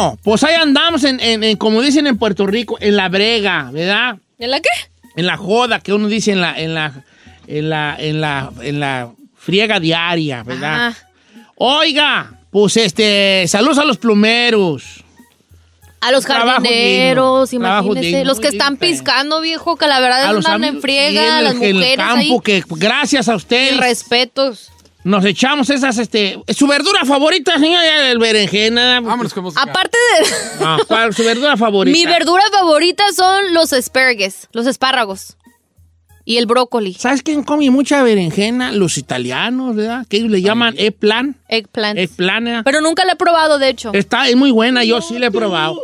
Bueno, pues ahí andamos en, en- en, como dicen en Puerto Rico, en la brega, ¿verdad? ¿En la qué? En la joda que uno dice en la, en la, en la, en la, en la friega diaria, ¿verdad? Ajá. Oiga, pues este, saludos a los plumeros. A los jardineros, digno, imagínese. digno, los que están piscando, viejo, que la verdad A es los andan en friega, y las en el mujeres campo ahí. que gracias a Y ustedes respetos. Nos echamos esas, este, su verdura favorita, señora, el berenjena. Vámonos con música. Aparte de... Ah, ¿cuál es su verdura favorita. Mi verdura favorita son los asparagus, los espárragos. Y el brócoli. ¿Sabes quién come mucha berenjena? Los italianos, ¿verdad? Que ellos le llaman eggplant. Eggplant. Eggplant. Pero nunca la he probado, de hecho. Está, es muy buena, yo sí la he probado.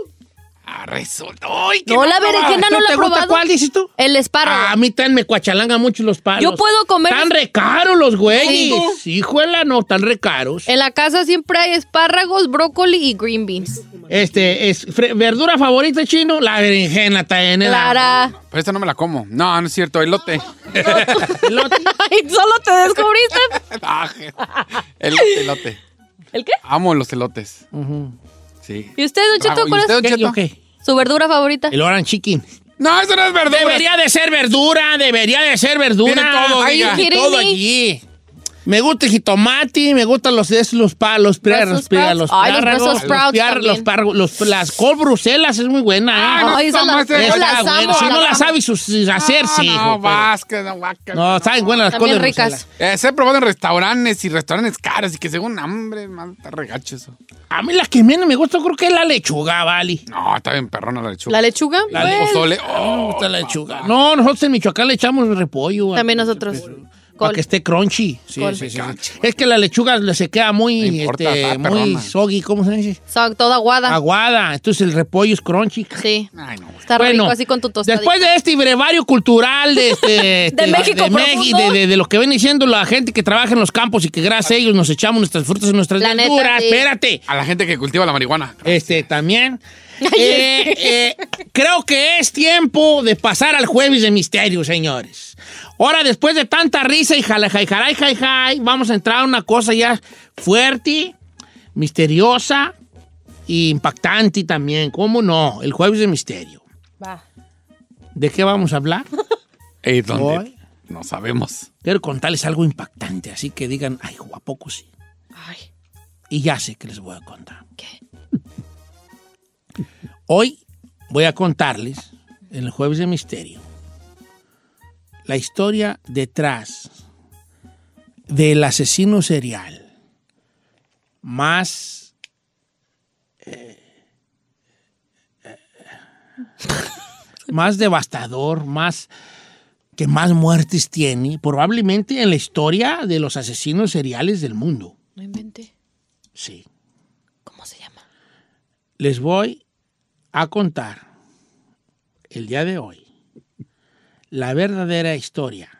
Ah, resulta. ¡Ay, qué No, la berenjena no la ¿Te he gusta probado. cuál dices tú? El espárrago. Ah, a mí también me cuachalanga mucho los palos. Yo puedo comer- Tan re caros los güeyes. Híjole, no, tan re caros. En la casa siempre hay espárragos, brócoli y green beans. Este, es verdura favorita chino, la berenjena también. Clara. Pero esta no me la como. No, no es cierto, elote. Elote. Ay, solo te descubriste. Ah, elote, elote. ¿El qué? Amo los elotes. Sí. ¿Y usted, Don Cheto. ¿Y cuál usted, es ¿Qué, Cheto? yo qué? su verdura favorita? El orange chicken. No, eso no es verdura. Debería de ser verdura, debería de ser verdura. Tiene todo, tiene kidding todo me? allí. Me gusta el jitomate, me gustan los, es, los sprouts. los Ay, los piar- también. los los- las col bruselas es muy buena. ¿eh? Ah, no, Ay, esas toma las- amo, Si no las sabes sus- hacer, sí. No, Vázquez, no, guácala. No, saben buenas las coles ricas. Eh, se he probado en restaurantes y restaurantes caros y que según hambre, man, está regacho eso. A mí la que menos me gusta creo que es la lechuga, ¿vale? No, está bien perrona la lechuga. ¿La lechuga? La Pues, Pozole. No me Oh, gusta la lechuga. No, nosotros en Michoacán le echamos repollo. También nosotros. Para que esté crunchy. Sí, sí, sí, sí. Es que la lechuga le se queda muy, importa, este, muy soggy, ¿cómo se dice? Son toda aguada. Aguada. Entonces el repollo es crunchy. Sí. Ay, no. Está Bueno, rico así con tu tostadita. Después de este brevario cultural de, este, este, México de, profundo. de, de- de lo que viene diciendo la gente que trabaja en los campos y que gracias a ellos nos echamos nuestras frutas y nuestras La neta, verduras. sí. Espérate. A la gente que cultiva la marihuana. Este, también. Eh, eh, creo que es tiempo de pasar al jueves de misterio, señores. Ahora, después de tanta risa y jala, jai, jaray, jai, jai, vamos a entrar a una cosa ya fuerte, misteriosa e impactante también. ¿Cómo no? El jueves de misterio. Va. ¿De qué vamos a hablar? Ey, ¿dónde? Hoy. No sabemos. Quiero contarles algo impactante, así que digan, ay, ¿a poco sí? Ay, Y ya sé que les voy a contar. ¿qué? Hoy voy a contarles, en el jueves de misterio, la historia detrás del asesino serial más... eh, eh, más devastador, más que más muertes tiene, probablemente en la historia de los asesinos seriales del mundo. No inventé. Sí. ¿Cómo se llama? les voy a contar el día de hoy la verdadera historia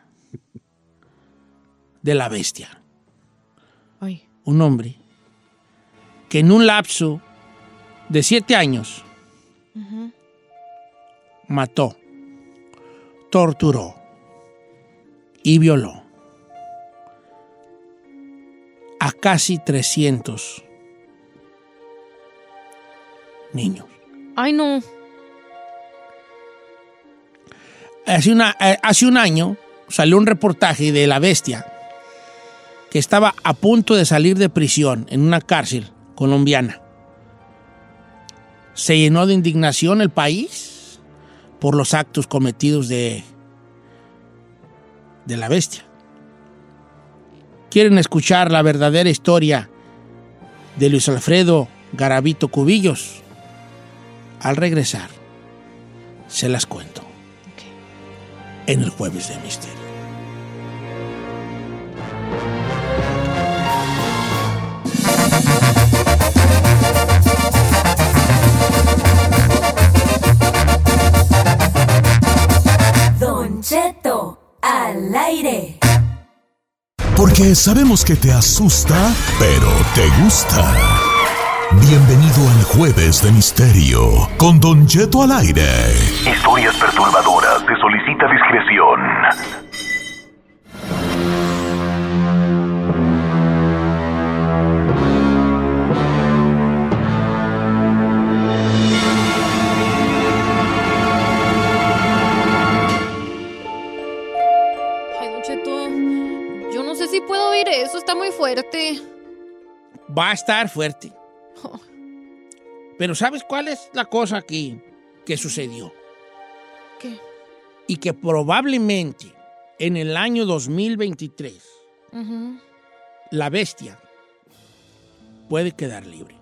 de la bestia. Ay. Un hombre que en un lapso de siete años mató, torturó y violó a casi 300 niños. Ay, no. Eh, hace un año salió un reportaje de la bestia que estaba a punto de salir de prisión en una cárcel colombiana. Se llenó de indignación el país por los actos cometidos de, de la bestia. ¿Quieren escuchar la verdadera historia de Luis Alfredo Garavito Cubillos? Al regresar, se las cuento en el jueves de misterio. Don Cheto, al aire. Porque sabemos que te asusta, pero te gusta. Bienvenido al Jueves de Misterio con Don Cheto al aire. Historias perturbadoras. Se solicita discreción. Ay, Don Cheto, yo no sé si puedo oír eso, está muy fuerte. Va a estar fuerte. Pero ¿sabes cuál es la cosa aquí que sucedió? ¿Qué? Y que probablemente en el año 2023 Ujú. la bestia puede quedar libre.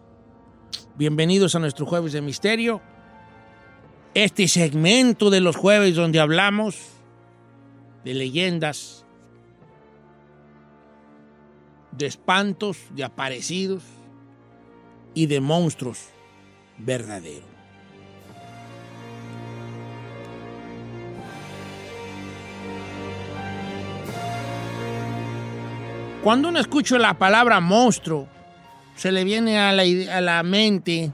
Bienvenidos a nuestro jueves de misterio. Este segmento de los jueves donde hablamos de leyendas, de espantos, de aparecidos y de monstruos verdaderos. Cuando uno escucha la palabra monstruo, se le viene a la, a la mente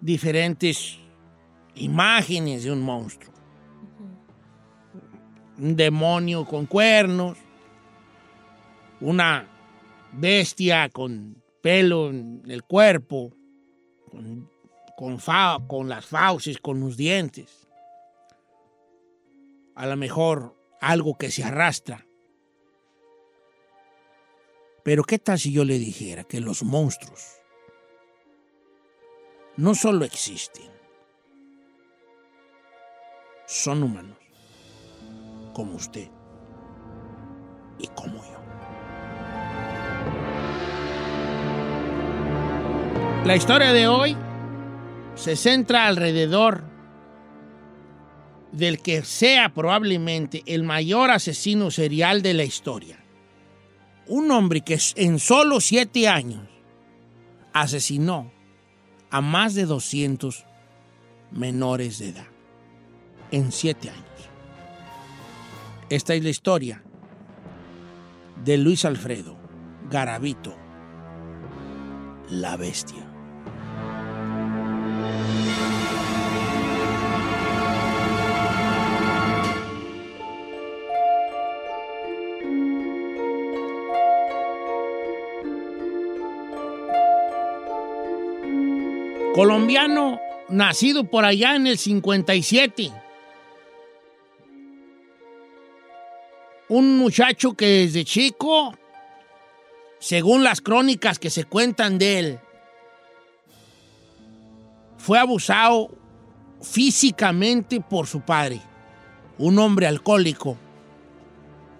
diferentes imágenes de un monstruo. Un demonio con cuernos, una bestia con pelo en el cuerpo, con, fa- con las fauces, con los dientes. A lo mejor algo que se arrastra. Pero ¿qué tal si yo le dijera que los monstruos no solo existen, son humanos, como usted y como yo? La historia de hoy se centra alrededor del que sea probablemente el mayor asesino serial de la historia. Un hombre que en solo siete años asesinó a más de 200 menores de edad. En siete años. Esta es la historia de Luis Alfredo Garavito, la bestia. Colombiano nacido por allá en el 57. Un muchacho que desde chico, según las crónicas que se cuentan de él, fue abusado físicamente por su padre, un hombre alcohólico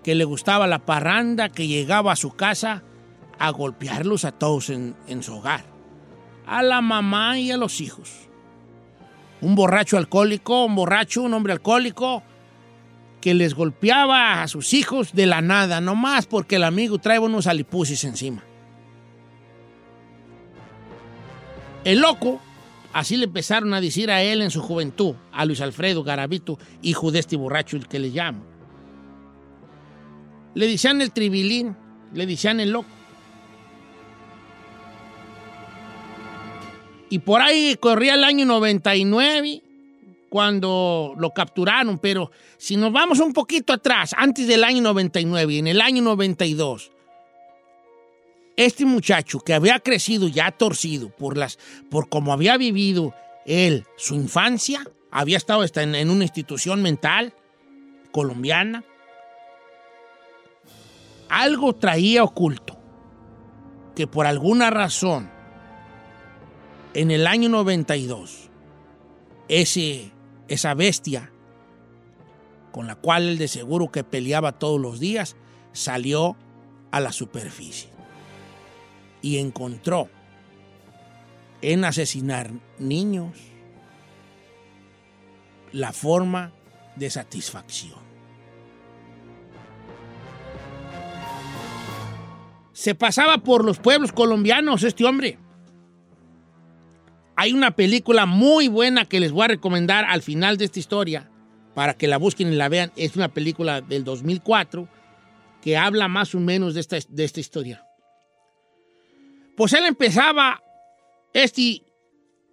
que le gustaba la parranda, que llegaba a su casa a golpearlos a todos en, en su hogar a la mamá y a los hijos. Un borracho alcohólico, un borracho, un hombre alcohólico que les golpeaba a sus hijos de la nada, nomás porque el amigo trae unos alipusis encima. El loco, así le empezaron a decir a él en su juventud, a Luis Alfredo Garavito, hijo de este borracho, el que le llamo. Le decían el tribilín, le decían el loco. Y por ahí corría el año 99 cuando lo capturaron, pero si nos vamos un poquito atrás, antes del año 99, en el año 92, este muchacho que había crecido ya torcido por las por cómo había vivido él su infancia, había estado hasta en, una institución mental, colombiana, algo traía oculto, que por alguna razón, en el año 92, ese, esa bestia con la cual él de seguro que peleaba todos los días, salió a la superficie y encontró en asesinar niños la forma de satisfacción. Se pasaba por los pueblos colombianos este hombre. Hay una película muy buena que les voy a recomendar al final de esta historia para que la busquen y la vean. Es una película del 2004 que habla más o menos de esta, de esta historia. Pues él empezaba, este,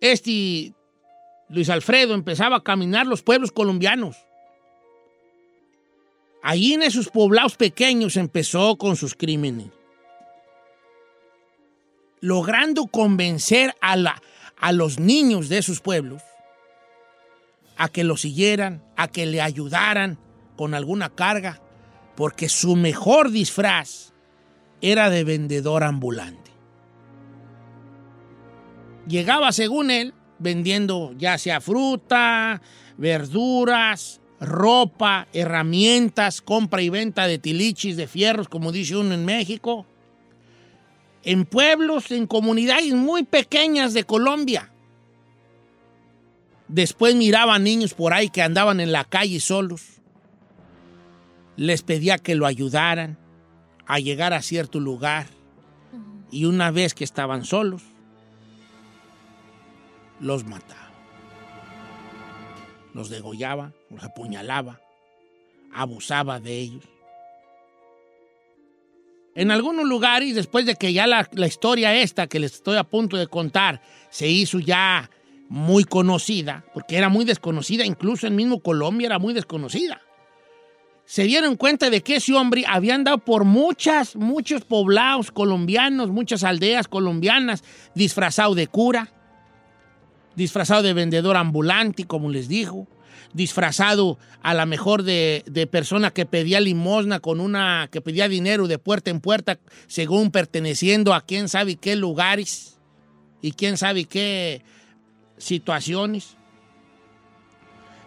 este Luis Alfredo empezaba a caminar los pueblos colombianos. Allí en esos poblados pequeños empezó con sus crímenes. Logrando convencer a, la, a los niños de esos pueblos a que lo siguieran, a que le ayudaran con alguna carga, porque su mejor disfraz era de vendedor ambulante. Llegaba, según él, vendiendo ya sea fruta, verduras, ropa, herramientas, compra y venta de tilichis, de fierros, como dice uno en México, en pueblos, en comunidades muy pequeñas de Colombia. Después miraba a niños por ahí que andaban en la calle solos. Les pedía que lo ayudaran a llegar a cierto lugar. Y una vez que estaban solos, los mataba. Los degollaba, los apuñalaba, abusaba de ellos. En algunos lugares, después de que ya la, historia esta que les estoy a punto de contar se hizo ya muy conocida, porque era muy desconocida, incluso en mismo Colombia era muy desconocida. Se dieron cuenta de que ese hombre había andado por muchas, muchos poblados colombianos, muchas aldeas colombianas, disfrazado de cura, disfrazado de vendedor ambulante, como les dijo, disfrazado a la mejor de, de, persona que pedía limosna con una, que pedía dinero de puerta en puerta, según perteneciendo a quién sabe qué lugares y quién sabe qué situaciones.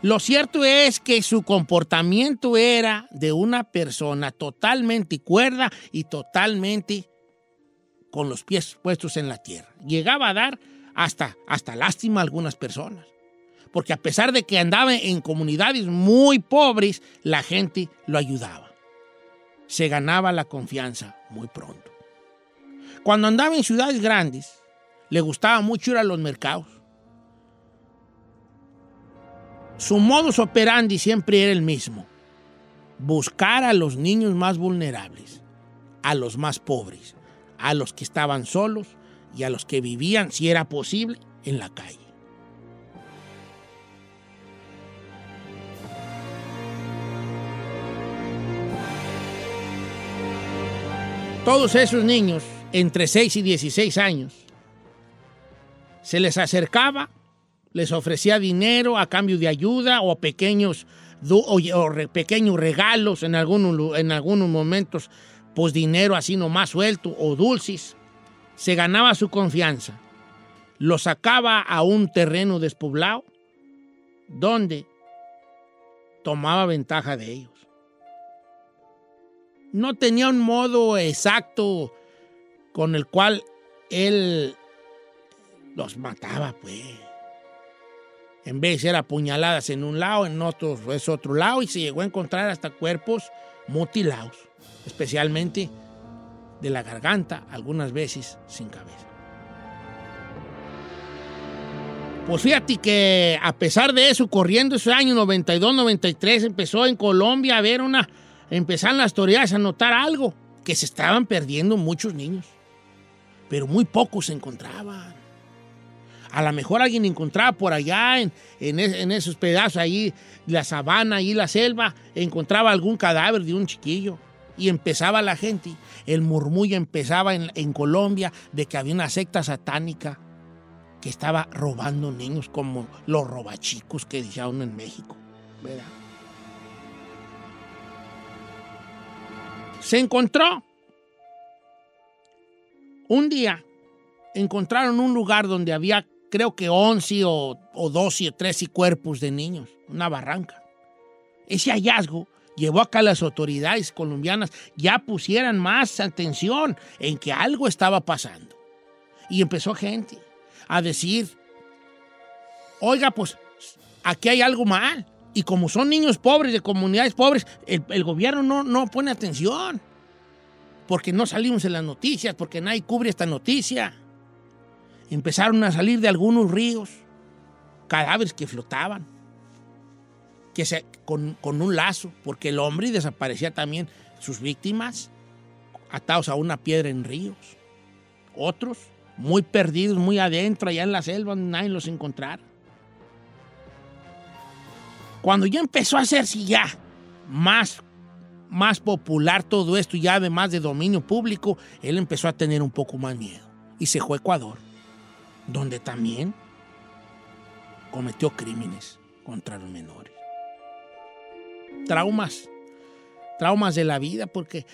Lo cierto es que su comportamiento era de una persona totalmente cuerda y totalmente con los pies puestos en la tierra. Llegaba a dar hasta, hasta lástima a algunas personas. Porque a pesar de que andaba en comunidades muy pobres, la gente lo ayudaba. Se ganaba la confianza muy pronto. Cuando andaba en ciudades grandes, le gustaba mucho ir a los mercados Su modus operandi siempre era el mismo. Buscar a los niños más vulnerables, a los más pobres, a los que estaban solos y a los que vivían, si era posible, en la calle. Todos esos niños, entre 6 y 16 años, se les acercaba les ofrecía dinero a cambio de ayuda o pequeños, pequeños regalos en algunos, en algunos momentos, pues dinero así nomás suelto o dulces. Se ganaba su confianza. Lo sacaba a un terreno despoblado donde tomaba ventaja de ellos. No tenía un modo exacto con el cual él los mataba, pues en vez de ser apuñaladas en un lado, en otro es otro lado, y se llegó a encontrar hasta cuerpos mutilados, especialmente de la garganta, algunas veces sin cabeza. Pues fíjate que a pesar de eso, corriendo ese año 92, 93, empezó en Colombia a ver una, empezaron las autoridades a notar algo, que se estaban perdiendo muchos niños, pero muy pocos se encontraban. A lo mejor alguien encontraba por allá en, en, esos pedazos ahí, la sabana y la selva, encontraba algún cadáver de un chiquillo. Y empezaba la gente, el murmullo empezaba en, Colombia de que había una secta satánica que estaba robando niños como los robachicos que uno en México. Se encontró. Un día encontraron un lugar donde había, creo que 11 o, o 12 o 13 cuerpos de niños, una barranca. Ese hallazgo llevó a que las autoridades colombianas ya pusieran más atención en que algo estaba pasando. Y empezó gente a decir, oiga, pues aquí hay algo mal. Y como son niños pobres de comunidades pobres, el, el gobierno no, no pone atención. Porque no salimos en las noticias, porque nadie cubre esta noticia. Empezaron a salir de algunos ríos cadáveres que flotaban, que se, con, con un lazo, porque el hombre desaparecía también sus víctimas atados a una piedra en ríos. Otros muy perdidos, muy adentro, allá en la selva, nadie los encontrara. Cuando ya empezó a hacerse ya más, más popular todo esto, ya además de dominio público, él empezó a tener un poco más miedo. Y se fue a Ecuador, donde también cometió crímenes contra los menores. Traumas, traumas de la vida, porque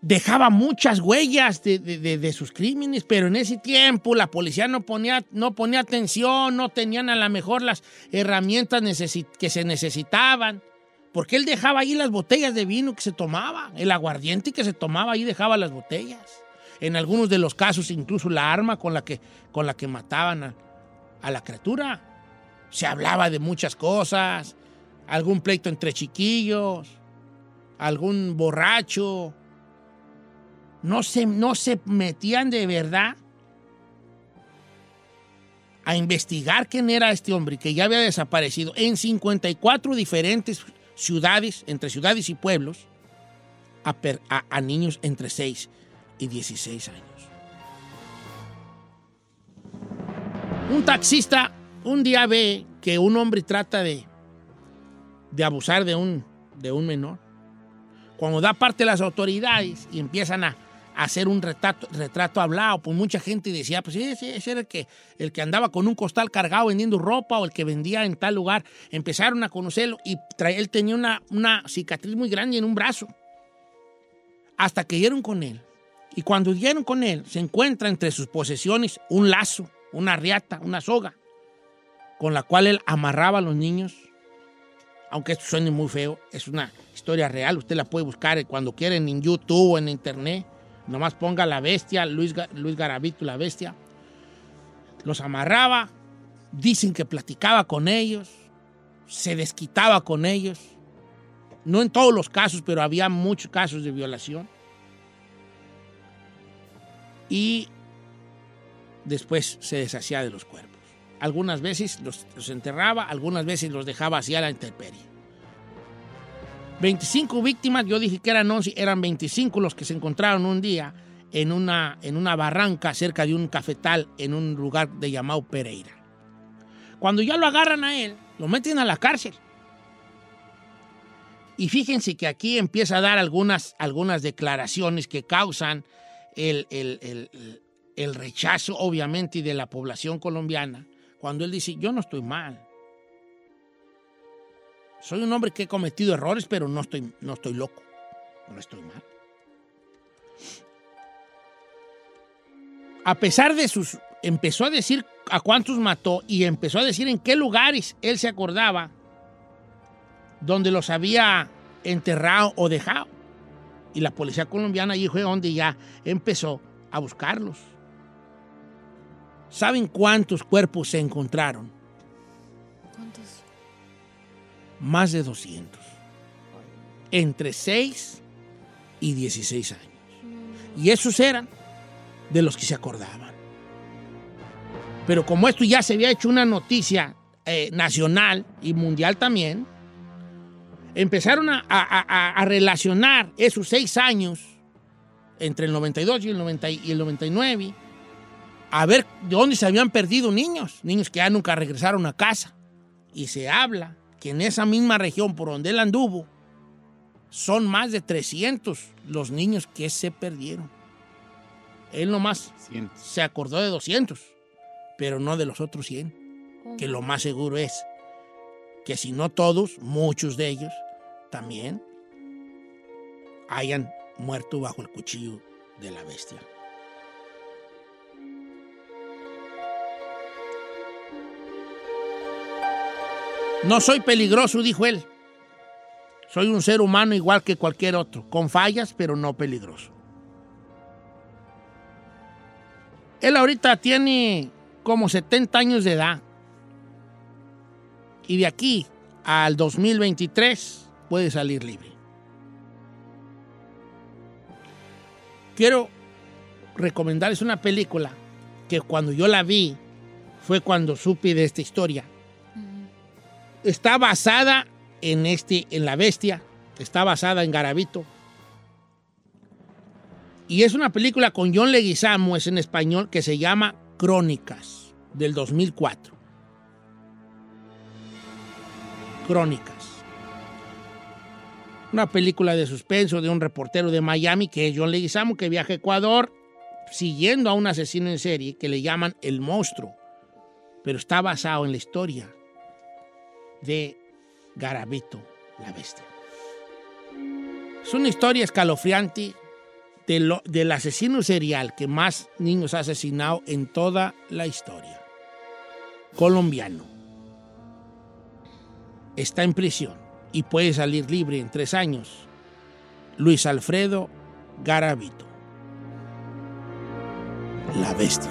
dejaba muchas huellas de, de- de- sus crímenes, pero en ese tiempo la policía no ponía, no ponía atención, no tenían a lo mejor las herramientas que se necesitaban, porque él dejaba ahí las botellas de vino que se tomaba, el aguardiente que se tomaba, ahí dejaba las botellas. En algunos de los casos incluso la arma con la que, con la que mataban a, a la criatura. Se hablaba de muchas cosas, algún pleito entre chiquillos, algún borracho, no se, no se metían de verdad a investigar quién era este hombre que ya había desaparecido en 54 diferentes ciudades, entre ciudades y pueblos, a, a niños entre 6 y 16 años. Un taxista un día ve que un hombre trata de, de abusar de un, de un menor cuando da parte las autoridades y empiezan a, hacer un retrato, retrato hablado, pues mucha gente decía, pues sí, ese era el que, el que andaba con un costal cargado vendiendo ropa o el que vendía en tal lugar. Empezaron a conocerlo y tra- él tenía una, una cicatriz muy grande en un brazo. Hasta que dieron con él. Y cuando dieron con él, se encuentra entre sus posesiones un lazo, una riata, una soga, con la cual él amarraba a los niños aunque esto suene muy feo, es una historia real. Usted la puede buscar cuando quieren en YouTube o en Internet. Nomás ponga la bestia, Luis, Luis Garavito, la bestia. Los amarraba, dicen que platicaba con ellos, se desquitaba con ellos. No en todos los casos, pero había muchos casos de violación. Y después se deshacía de los cuerpos. Algunas veces los, enterraba, algunas veces los dejaba así a la intemperie. 25 víctimas, yo dije que eran 11, eran 25 los que se encontraron un día en una, en una barranca cerca de un cafetal en un lugar de llamado Pereira. Cuando ya lo agarran a él, lo meten a la cárcel. Y fíjense que aquí empieza a dar algunas, algunas declaraciones que causan el, el- el- el- el rechazo, obviamente, de la población colombiana, cuando él dice, yo no estoy mal. Soy un hombre que he cometido errores, pero no estoy, no estoy loco. No estoy mal. A pesar de sus... Empezó a decir a cuántos mató y empezó a decir en qué lugares él se acordaba donde los había enterrado o dejado. Y la policía colombiana allí fue donde ya empezó a buscarlos. ¿Saben cuántos cuerpos se encontraron? ¿Cuántos? Más de 200. Entre 6 y 16 años. Y esos eran de los que se acordaban. Pero como esto ya se había hecho una noticia eh, nacional y mundial también, empezaron a, a- a- a relacionar esos seis años entre el 92 y el, 90 y el 99 a ver de dónde se habían perdido niños, niños que ya nunca regresaron a casa. Y se habla que en esa misma región por donde él anduvo, son más de 300 los niños que se perdieron. Él nomás Cientos. se acordó de 200, pero no de los otros 100, que lo más seguro es que si no todos, muchos de ellos también hayan muerto bajo el cuchillo de la bestia. No soy peligroso, dijo él. Soy un ser humano igual que cualquier otro, con fallas, pero no peligroso. Él ahorita tiene como 70 años de edad. Y de aquí al 2023 puede salir libre. Quiero recomendarles una película que cuando yo la vi fue cuando supe de esta historia. Está basada en este, en la bestia, está basada en Garabito. Y es una película con John Leguizamo, es en español, que se llama Crónicas, del 2004. Crónicas. Una película de suspenso de un reportero de Miami que es John Leguizamo, que viaja a Ecuador siguiendo a un asesino en serie que le llaman El Monstruo. Pero está basado en la historia de Garabito, la bestia. Es una historia escalofriante de lo- del asesino serial que más niños ha asesinado en toda la historia. Colombiano. Está en prisión y puede salir libre en tres años. Luis Alfredo Garavito. La bestia.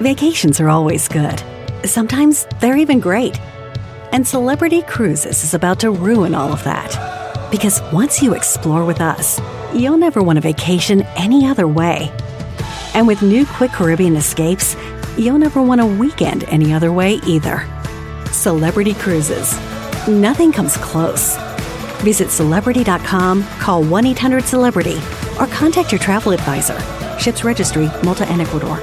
Vacations are always good. Sometimes they're even great. And Celebrity Cruises is about to ruin all of that. Because once you explore with us, you'll never want a vacation any other way. And with new Quick Caribbean escapes, you'll never want a weekend any other way either. Celebrity Cruises. Nothing comes close. Visit celebrity.com, call 1 800 Celebrity, or contact your travel advisor. Ships Registry, Malta and Ecuador.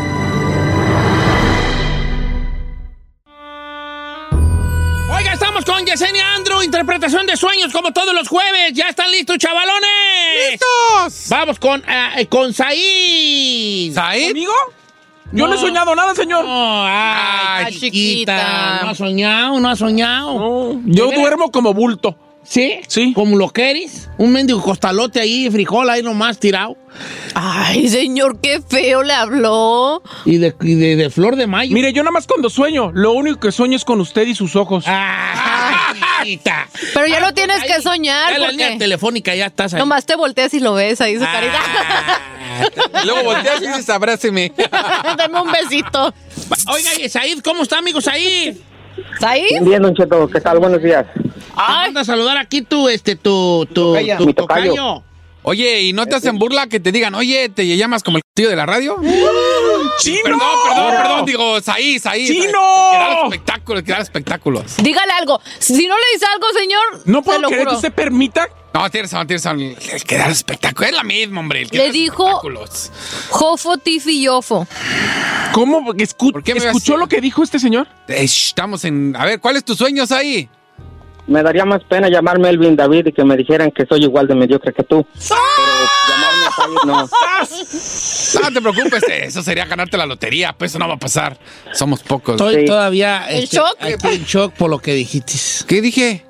Interpretación de sueños como todos los jueves. ¿Ya están listos, chavalones? ¡Listos! Vamos con, eh, con Said. ¿Said? ¿Amigo? Yo no he soñado nada, señor. No, ay, Ay, chiquita. chiquita. No ha soñado, no ha soñado. Yo duermo como bulto. ¿Sí? Sí. Como lo queres. Un mendigo costalote ahí, frijol ahí nomás tirado. Ay, señor, qué feo le habló. Y de, y de- de flor de mayo. Mire, yo nada más cuando sueño, lo único que sueño es con usted y sus ojos. Ah. Pero ya no tienes que soñar. Ya la línea telefónica ya estás ahí. Nomás te volteas y lo ves ahí su Ah. carita. Luego volteas y dices, abráceme. Dame un besito. Oiga, Said, ¿cómo está, amigo Said? ¿Said? Bien, Don Cheto, ¿qué tal? Buenos días. Manda a saludar aquí tu, este, tu, tu, tu tocayo. tocayo. Oye, ¿y no te hacen burla que te digan, oye, te llamas como el tío de la radio? ¡Chino! Perdón, perdón, perdón, digo, Saí, Saí. ¡Chino! Que da los espectáculos, que espectáculos. Dígale algo. Si no le dice algo, señor, No puedo lo creer que usted permita. No, tienes razón, tienes razón. El que espectáculos. Es la misma, hombre. El que Le dijo. Jofo, Tifi y Ofo. ¿Cómo? Escu- qué me ¿Escuchó lo que dijo este señor? Estamos en. A ver, ¿cuál es tu sueño, Saí? Me daría más pena llamarme Elvin David y que me dijeran que soy igual de mediocre que tú. Pero llamarme Said no. No te preocupes, eso sería ganarte la lotería. Pues eso no va a pasar. Somos pocos. Estoy todavía ¿En este, shock? en shock por lo que dijiste. ¿Qué dije?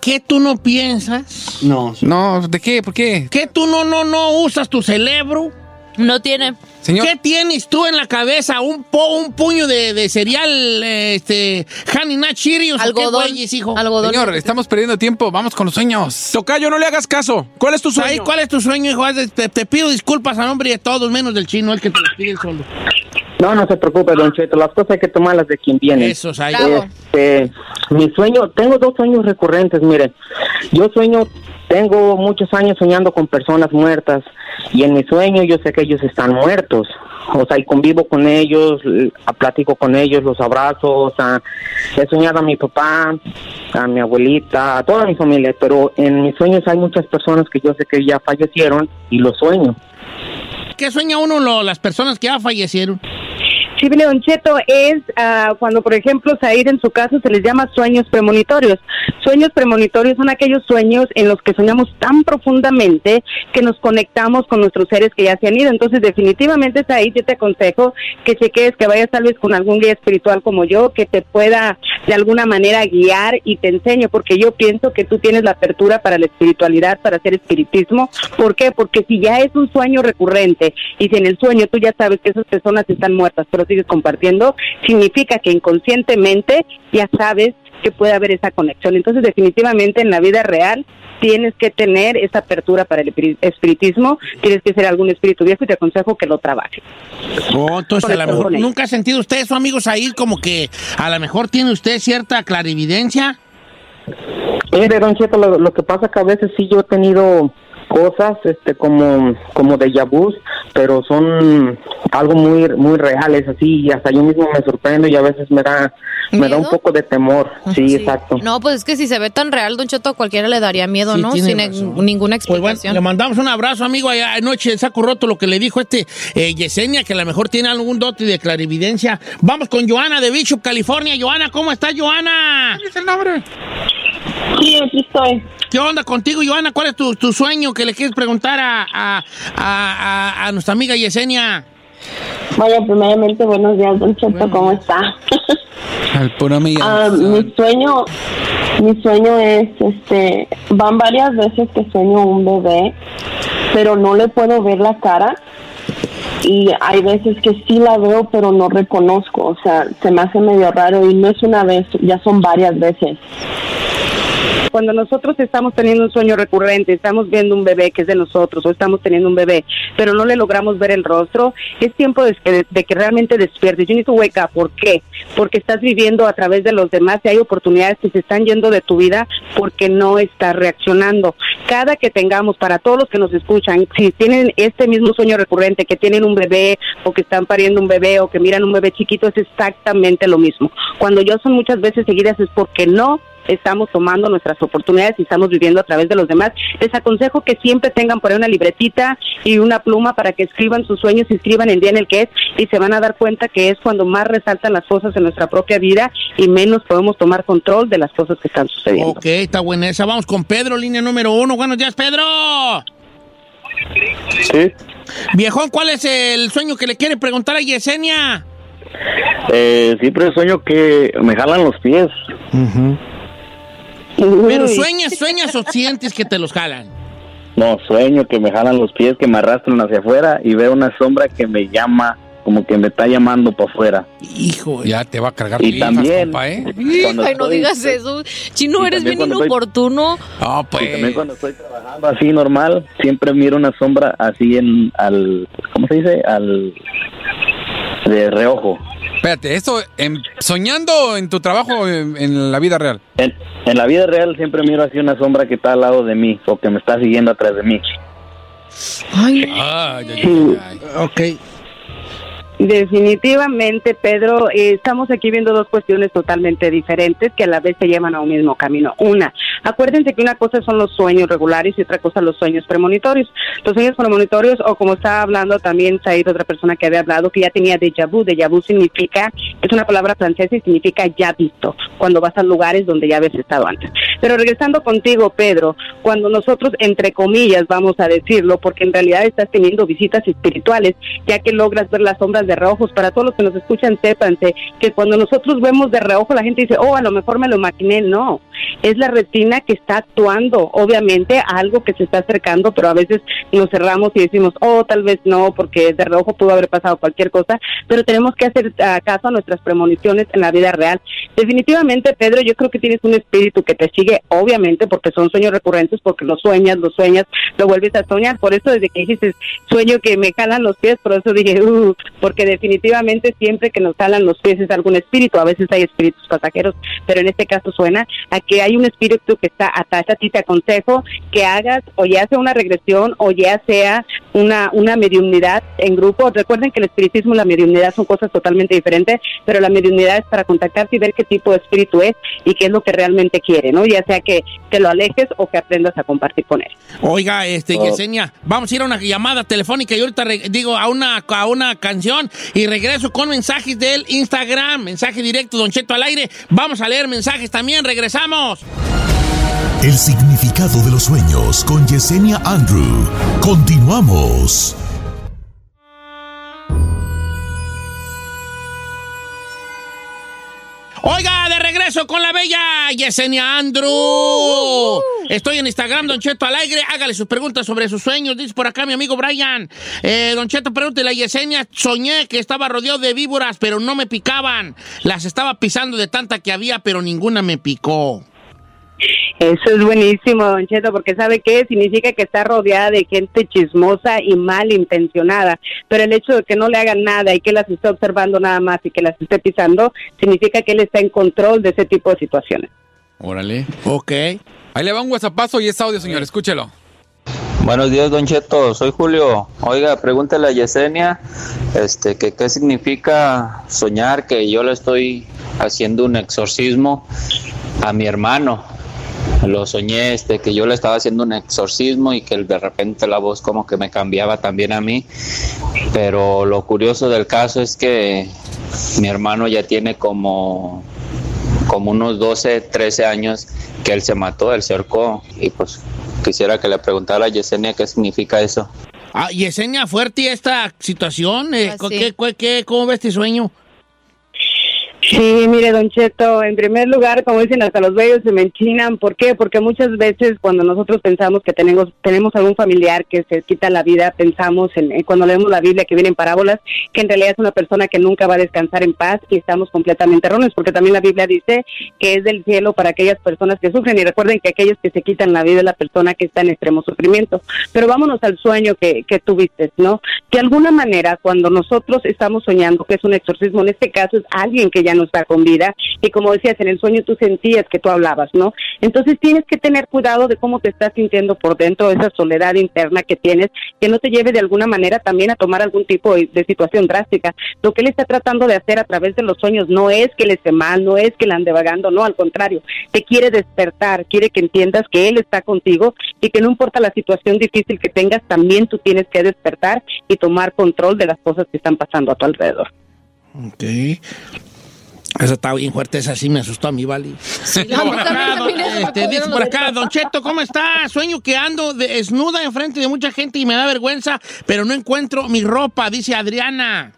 ¿Qué tú no piensas? No. No, ¿de qué? ¿Por qué? ¿Qué tú no, no, no usas tu cerebro? No tiene. Señor. ¿Qué tienes tú en la cabeza? ¿Un, po- un puño de, de cereal, eh, este, Honey Nut Cheerios? o qué Algodón. güeyes, hijo? Algodón. Señor, estamos perdiendo tiempo. Vamos con los sueños. Tocayo, no le hagas caso. ¿Cuál es tu Ahí, sueño? ¿Cuál es tu sueño, hijo? Te, te pido disculpas a nombre de todos, menos del chino, el que te lo pide solo. No, no se preocupe, Don Cheto. Las cosas hay que tomarlas de quien viene. Eso. Bravo. Este, mi sueño, tengo dos sueños recurrentes, mire. Yo sueño, tengo muchos años soñando con personas muertas y en mi sueño yo sé que ellos están muertos. O sea, y convivo con ellos, platico con ellos, los abrazo, o sea, he soñado a mi papá, a mi abuelita, a toda mi familia, pero en mis sueños hay muchas personas que yo sé que ya fallecieron y los sueño. ¿Qué sueña uno lo- las personas que ya fallecieron? Mire, Don Cheto, es ah, cuando, por ejemplo, Said en su caso se les llama sueños premonitorios. Sueños premonitorios son aquellos sueños en los que soñamos tan profundamente que nos conectamos con nuestros seres que ya se han ido. Entonces, definitivamente, Said, yo te aconsejo que cheques, que vayas tal vez con algún guía espiritual como yo, que te pueda de alguna manera guiar y te enseñe, porque yo pienso que tú tienes la apertura para la espiritualidad, para hacer espiritismo. ¿Por qué? Porque si ya es un sueño recurrente y si en el sueño tú ya sabes que esas personas están muertas, pero sigues compartiendo, significa que inconscientemente ya sabes que puede haber esa conexión. Entonces, definitivamente en la vida real tienes que tener esa apertura para el espiri- espiritismo, tienes que ser algún espíritu viejo y te aconsejo que lo trabajes. Oh, entonces a lo mejor nunca ha sentido usted eso, amigos, ahí como que a lo mejor tiene usted cierta clarividencia. Mire, Don Cheto, lo, lo que pasa que a veces sí yo he tenido cosas este como como de vus, pero son algo muy muy reales así y hasta yo mismo me sorprendo y a veces me da me da un poco de temor. Sí, exacto. No, pues es que si se ve tan real, Don Cheto, a cualquiera le daría miedo, Sí, ¿no? Sin razón. ninguna Pues bueno, explicación. le mandamos un abrazo, amigo. Allá anoche en saco roto lo que le dijo este eh, Yesenia, que a lo mejor tiene algún dote de clarividencia. Vamos con Joana de Bishop, California. Joana, ¿cómo estás, Joana? ¿Qué es el nombre? Sí, aquí estoy. ¿Qué onda contigo, Joana? ¿Cuál es tu, tu sueño que le quieres preguntar a, a, a- a- a nuestra amiga Yesenia? Vaya, primeramente, buenos días, Don Cheto, ¿cómo está? Al puro. Ah, mi sueño, mi sueño es, este, van varias veces que sueño un bebé, pero no le puedo ver la cara y hay veces que sí la veo, pero no reconozco, o sea, se me hace medio raro y no es una vez, ya son varias veces. Cuando nosotros estamos teniendo un sueño recurrente, estamos viendo un bebé que es de nosotros o estamos teniendo un bebé, pero no le logramos ver el rostro, es tiempo de que, realmente despiertes. You need to wake up. ¿Por qué? Porque estás viviendo a través de los demás y hay oportunidades que se están yendo de tu vida porque no estás reaccionando. Cada que tengamos, para todos los que nos escuchan, si tienen este mismo sueño recurrente, que tienen un bebé o que están pariendo un bebé o que miran un bebé chiquito, es exactamente lo mismo. Cuando yo son muchas veces seguidas es porque no estamos tomando nuestras oportunidades y estamos viviendo a través de los demás. Les aconsejo que siempre tengan por ahí una libretita y una pluma para que escriban sus sueños y escriban el día en el que es y se van a dar cuenta que es cuando más resaltan las cosas en nuestra propia vida y menos podemos tomar control de las cosas que están sucediendo. Ok, está buena esa. Vamos con Pedro, línea número uno. Buenos días, Pedro. Sí, Viejón, ¿cuál es el sueño que le quiere preguntar a Yesenia? eh, siempre sueño que me jalan los pies. Pero sueñas, sueñas o sientes que te los jalan. No, sueño que me jalan los pies, que me arrastran hacia afuera y veo una sombra que me llama, como que me está llamando para afuera. Hijo. Ya te va a cargar Y también- compa, ¿eh? Ay, no estoy- digas eso. Chino, eres bien inoportuno. No, pues. también cuando estoy trabajando así normal, siempre miro una sombra así en al, ¿cómo se dice? Al de reojo. Espérate, ¿esto en- soñando en tu trabajo o en, en la vida real? En, en la vida real siempre miro así una sombra que está al lado de mí o que me está siguiendo atrás de mí. Ay. Ay, ay, ay, ay. Ok. Definitivamente, Pedro, eh, estamos aquí viendo dos cuestiones totalmente diferentes que a la vez se llevan a un mismo camino. Una, acuérdense que una cosa son los sueños regulares y otra cosa los sueños premonitorios. Los sueños premonitorios, o como estaba hablando también Said, otra persona que había hablado, que ya tenía déjà vu. Déjà vu significa, es una palabra francesa y significa ya visto, cuando vas a lugares donde ya habías estado antes. Pero regresando contigo, Pedro, cuando nosotros, entre comillas, vamos a decirlo, porque en realidad estás teniendo visitas espirituales, ya que logras ver las sombras de reojos. Para todos los que nos escuchan, sépanse que cuando nosotros vemos de reojo, la gente dice, oh, a lo mejor me lo imaginé. No, es la retina que está actuando, obviamente, a algo que se está acercando, pero a veces nos cerramos y decimos, oh, tal vez no, porque de reojo pudo haber pasado cualquier cosa, pero tenemos que hacer ah, caso a nuestras premoniciones en la vida real. Definitivamente, Pedro, yo creo que tienes un espíritu que te sigue, obviamente, porque son sueños recurrentes, porque lo sueñas, lo sueñas, lo vuelves a soñar. Por eso, desde que dijiste sueño que me jalan los pies, por eso dije, uh, porque definitivamente siempre que nos jalan los pies es algún espíritu. A veces hay espíritus pasajeros, pero en este caso suena a que hay un espíritu que está atrás a ti. Te aconsejo que hagas o ya sea una regresión o ya sea una, una mediunidad en grupo. Recuerden que el espiritismo y la mediunidad son cosas totalmente diferentes, pero la mediunidad es para contactarte y ver qué tipo de espíritu es y qué es lo que realmente quiere, ¿no? Ya sea que te lo alejes o que aprendas a compartir con él. Oiga, este, Oh. Yesenia, vamos a ir a una llamada telefónica y ahorita re- digo a una, a una canción y regreso con mensajes del Instagram, mensaje directo, Don Cheto al aire. Vamos a leer mensajes también, regresamos. El significado de los sueños con Yesenia Andrew. Continuamos. Oiga, de regreso con la bella Yesenia Andrew. Estoy en Instagram, Don Cheto al aire. Hágale sus preguntas sobre sus sueños. Dice por acá mi amigo Brian. Eh, don Cheto, pregúntele a Yesenia. Soñé que estaba rodeado de víboras, pero no me picaban. Las estaba pisando de tanta que había, pero ninguna me picó. Eso es buenísimo, Don Cheto, porque ¿sabe qué? Significa que está rodeada de gente chismosa y malintencionada. Pero el hecho de que no le hagan nada y que las esté observando nada más y que las esté pisando, significa que él está en control de ese tipo de situaciones. Órale. Ok. Ahí le va un WhatsAppazo y es audio, señor. Escúchelo. Buenos días, Don Cheto. Soy Julio. Oiga, pregúntale a Yesenia este, que qué significa soñar que yo le estoy haciendo un exorcismo a mi hermano. Lo soñé este, que yo le estaba haciendo un exorcismo y que de repente la voz como que me cambiaba también a mí. Pero lo curioso del caso es que mi hermano ya tiene como como unos 12, 13 años que él se mató, él se ahorcó y pues quisiera que le preguntara a Yesenia qué significa eso. Ah, Yesenia, fuerte esta situación. Eh, Ah, sí. ¿qué, qué, qué- cómo ve este sueño? Sí, mire, Don Cheto, en primer lugar, como dicen, hasta los vellos se me enchinan. ¿Por qué? Porque muchas veces cuando nosotros pensamos que tenemos, tenemos algún familiar que se quita la vida, pensamos en, en cuando leemos la Biblia que viene en parábolas, que en realidad es una persona que nunca va a descansar en paz y estamos completamente erróneos, porque también la Biblia dice que es del cielo para aquellas personas que sufren. Y recuerden que aquellos que se quitan la vida es la persona que está en extremo sufrimiento. Pero vámonos al sueño que, que tuviste, ¿no? De alguna manera, cuando nosotros estamos soñando que es un exorcismo, en este caso es alguien que ya no está con vida, y como decías, en el sueño tú sentías que tú hablabas, ¿no? Entonces tienes que tener cuidado de cómo te estás sintiendo por dentro, esa soledad interna que tienes, que no te lleve de alguna manera también a tomar algún tipo de, de situación drástica. Lo que él está tratando de hacer a través de los sueños no es que le esté mal, no es que le ande vagando, no, al contrario, te quiere despertar, quiere que entiendas que él está contigo y que no importa la situación difícil que tengas, también tú tienes que despertar y tomar control de las cosas que están pasando a tu alrededor. Ok. Esa está bien fuerte, esa sí me asustó a mí, ¿vale? la por neta, acá, don- eso este, dice por acá, Don Cheto, ¿cómo está? Sueño que ando desnuda enfrente de mucha gente y me da vergüenza, pero no encuentro mi ropa, dice Adriana.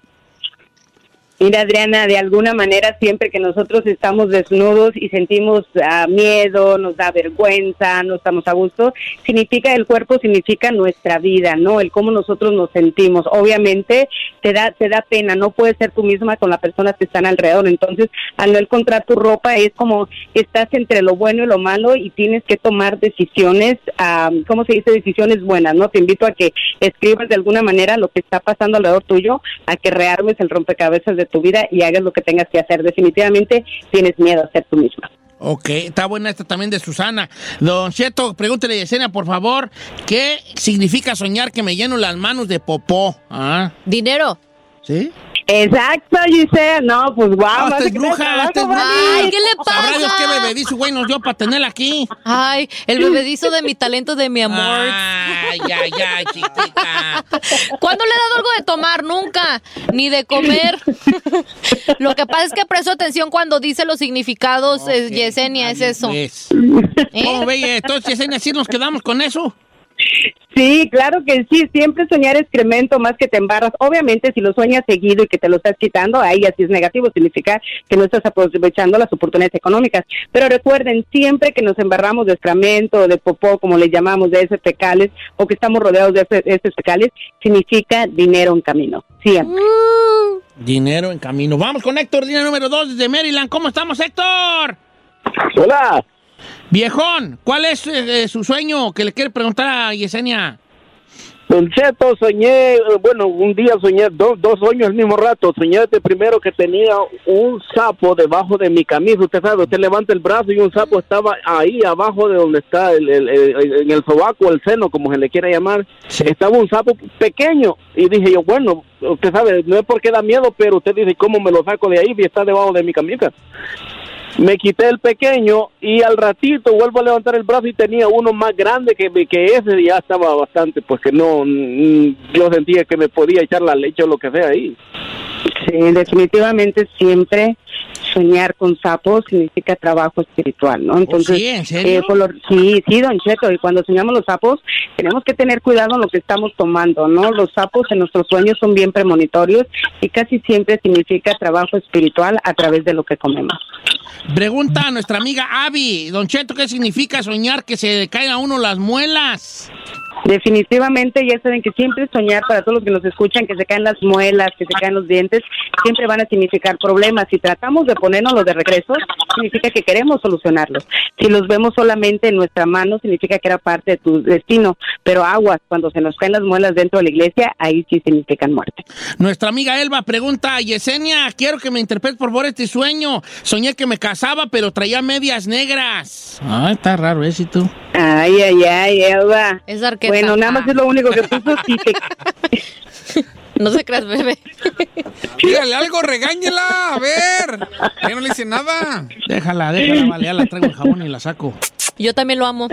Mira, Adriana, de alguna manera siempre que nosotros estamos desnudos y sentimos ah, miedo, nos da vergüenza, no estamos a gusto, significa el cuerpo significa nuestra vida, ¿no? El cómo nosotros nos sentimos. Obviamente te da te da pena, no puedes ser tú misma con las personas que están alrededor. Entonces, al no encontrar tu ropa es como estás entre lo bueno y lo malo y tienes que tomar decisiones, ah, ¿cómo se dice? Decisiones buenas, ¿no? Te invito a que escribas de alguna manera lo que está pasando alrededor tuyo, a que rearmes el rompecabezas de tu vida y hagas lo que tengas que hacer. Definitivamente tienes miedo a ser tú misma. Ok, está buena esta también de Susana. Don Cheto, pregúntele a Yesenia, por favor, ¿qué significa soñar que me lleno las manos de popó? ¿Ah? Dinero. ¿Sí? Exacto, Giselle. No, pues guau. Esta a es bruja, esta es bruja. Ay, ¿qué le Sabrá Dios pasa? qué bebedizo, güey, nos dio para tenerla aquí. Ay, el bebedizo de mi talento de mi amor. Ay, ay, ay, chiquita. ¿Cuándo le he dado algo de tomar? Nunca. Ni de comer. Lo que pasa es que presto atención cuando dice los significados, es Yesenia, es eso. Pues. ¿Cómo ve? Entonces, Yesenia, ¿sí nos quedamos con eso? Sí, claro que sí, siempre soñar excremento más que te embarras. Obviamente, si lo sueñas seguido y que te lo estás quitando, ahí así es negativo, significa que no estás aprovechando las oportunidades económicas. Pero recuerden, siempre que nos embarramos de excremento, de popó, como le llamamos, de heces fecales, o que estamos rodeados de heces fecales, significa dinero en camino. Siempre. Dinero en camino. Vamos con Héctor, línea número 2 desde Maryland. ¿Cómo estamos, Héctor? Hola. Viejón, ¿cuál es eh, eh, su sueño que le quiere preguntar a Yesenia? Don Cheto, soñé, eh, bueno, un día soñé dos, dos sueños al mismo rato. Soñé de primero que tenía un sapo debajo de mi camisa. Usted sabe, usted levanta el brazo y un sapo estaba ahí abajo de donde está, el, el- el- en el sobaco, el seno, como se le quiera llamar. Estaba un sapo pequeño. Y dije yo, bueno, usted sabe, no es porque da miedo, pero usted dice, ¿cómo me lo saco de ahí? Y está debajo de mi camisa. Me quité el pequeño y al ratito vuelvo a levantar el brazo y tenía uno más grande que, que ese ya estaba bastante, pues que no, mm, yo sentía que me podía echar la leche o lo que sea ahí. Sí, definitivamente siempre soñar con sapos significa trabajo espiritual, ¿no? Entonces, sí? ¿En serio? eh, por lo- sí, sí, don Cheto, y cuando soñamos los sapos, tenemos que tener cuidado en lo que estamos tomando, ¿no? Los sapos en nuestros sueños son bien premonitorios y casi siempre significa trabajo espiritual a través de lo que comemos. Pregunta a nuestra amiga Abby. Don Cheto, ¿qué significa soñar que se le caen a uno las muelas? Definitivamente, ya saben que siempre soñar para todos los que nos escuchan, que se caen las muelas, que se caen los dientes, siempre van a significar problemas. Si tratamos de ponernos de regreso, significa que queremos solucionarlos. Si los vemos solamente en nuestra mano, significa que era parte de tu destino. Pero aguas, cuando se nos caen las muelas dentro de la iglesia, ahí sí significan muerte. Nuestra amiga Elba pregunta Yesenia, quiero que me interpretes por favor este sueño. Soñé que me casaba, pero traía medias negras. Ah, está raro ese tú. Ay, ay, ay, Elba. Es arqueta. Bueno, nada más es lo único que puso. Si te, No se creas, bebé. Dígale algo, regáñela. A ver. Ya no le hice nada. Déjala, déjala, vale, ya la traigo el jabón y la saco. Yo también lo amo.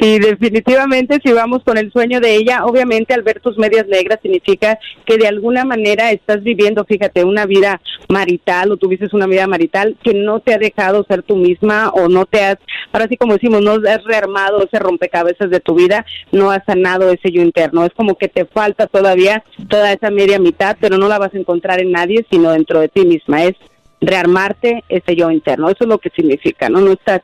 Sí, definitivamente si vamos con el sueño de ella, obviamente al ver tus medias negras significa que de alguna manera estás viviendo, fíjate, una vida marital o tuviste una vida marital que no te ha dejado ser tú misma o no te has, ahora sí como decimos, no has rearmado ese rompecabezas de tu vida, no has sanado ese yo interno. Es como que te falta todavía toda esa media mitad, pero no la vas a encontrar en nadie, sino dentro de ti misma. Es rearmarte ese yo interno. Eso es lo que significa, ¿no? No estás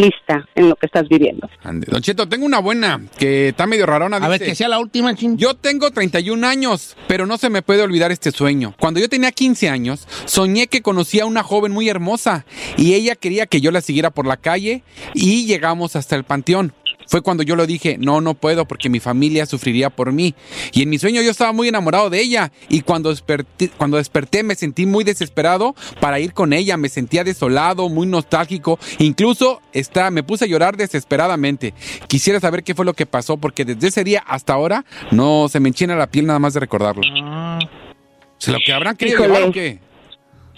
lista en lo que estás viviendo. Ande. Don Cheto, tengo una buena que está medio rarona. A ver, que sea la última. Yo tengo 31 años, pero no se me puede olvidar este sueño. Cuando yo tenía 15 años, soñé que conocía a una joven muy hermosa y ella quería que yo la siguiera por la calle y llegamos hasta el panteón. Fue cuando yo lo dije, no, no puedo porque mi familia sufriría por mí. Y en mi sueño yo estaba muy enamorado de ella y cuando desperté, cuando desperté me sentí muy desesperado para ir con ella. Me sentía desolado, muy nostálgico. Incluso está, me puse a llorar desesperadamente. Quisiera saber qué fue lo que pasó porque desde ese día hasta ahora no se me enchina la piel nada más de recordarlo. ¿Se lo que habrán querido o qué?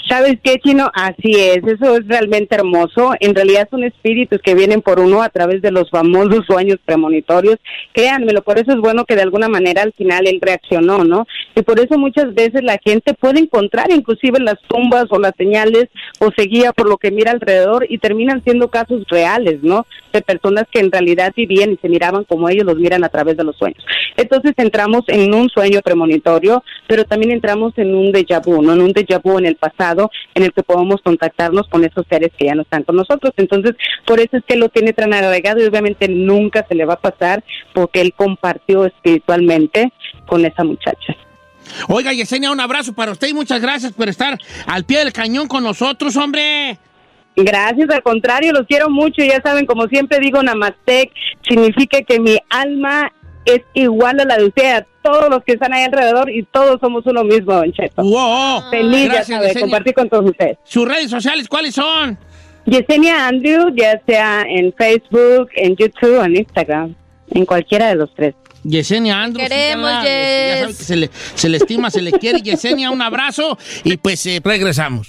¿Sabes qué, Chino? Así es, eso es realmente hermoso. En realidad son espíritus que vienen por uno a través de los famosos sueños premonitorios. Créanmelo, por eso es bueno que de alguna manera al final él reaccionó, ¿no? Y por eso muchas veces la gente puede encontrar inclusive las tumbas o las señales o se guía por lo que mira alrededor y terminan siendo casos reales, ¿no? De personas que en realidad vivían y se miraban como ellos los miran a través de los sueños. Entonces entramos en un sueño premonitorio, pero también entramos en un déjà vu, ¿no? En un déjà vu en el pasado en el que podemos contactarnos con esos seres que ya no están con nosotros. Entonces, por eso es que lo tiene tan agregado y obviamente nunca se le va a pasar porque él compartió espiritualmente con esa muchacha. Oiga, Yesenia, un abrazo para usted y muchas gracias por estar al pie del cañón con nosotros, hombre. Gracias, al contrario, los quiero mucho. Ya saben, como siempre digo, Namaste significa que mi alma es igual a la de usted, a todos los que están ahí alrededor y todos somos uno mismo, Don Cheto. Wow. Feliz, Gracias, ya sabe, Yesenia. compartir con todos ustedes. ¿Sus redes sociales cuáles son? Yesenia Andrew, ya sea en Facebook, en YouTube o en Instagram, en cualquiera de los tres. Yesenia Andrews. Queremos. Ya saben Yes. que se le, se le estima, se le quiere. Yesenia, un abrazo y pues eh, regresamos.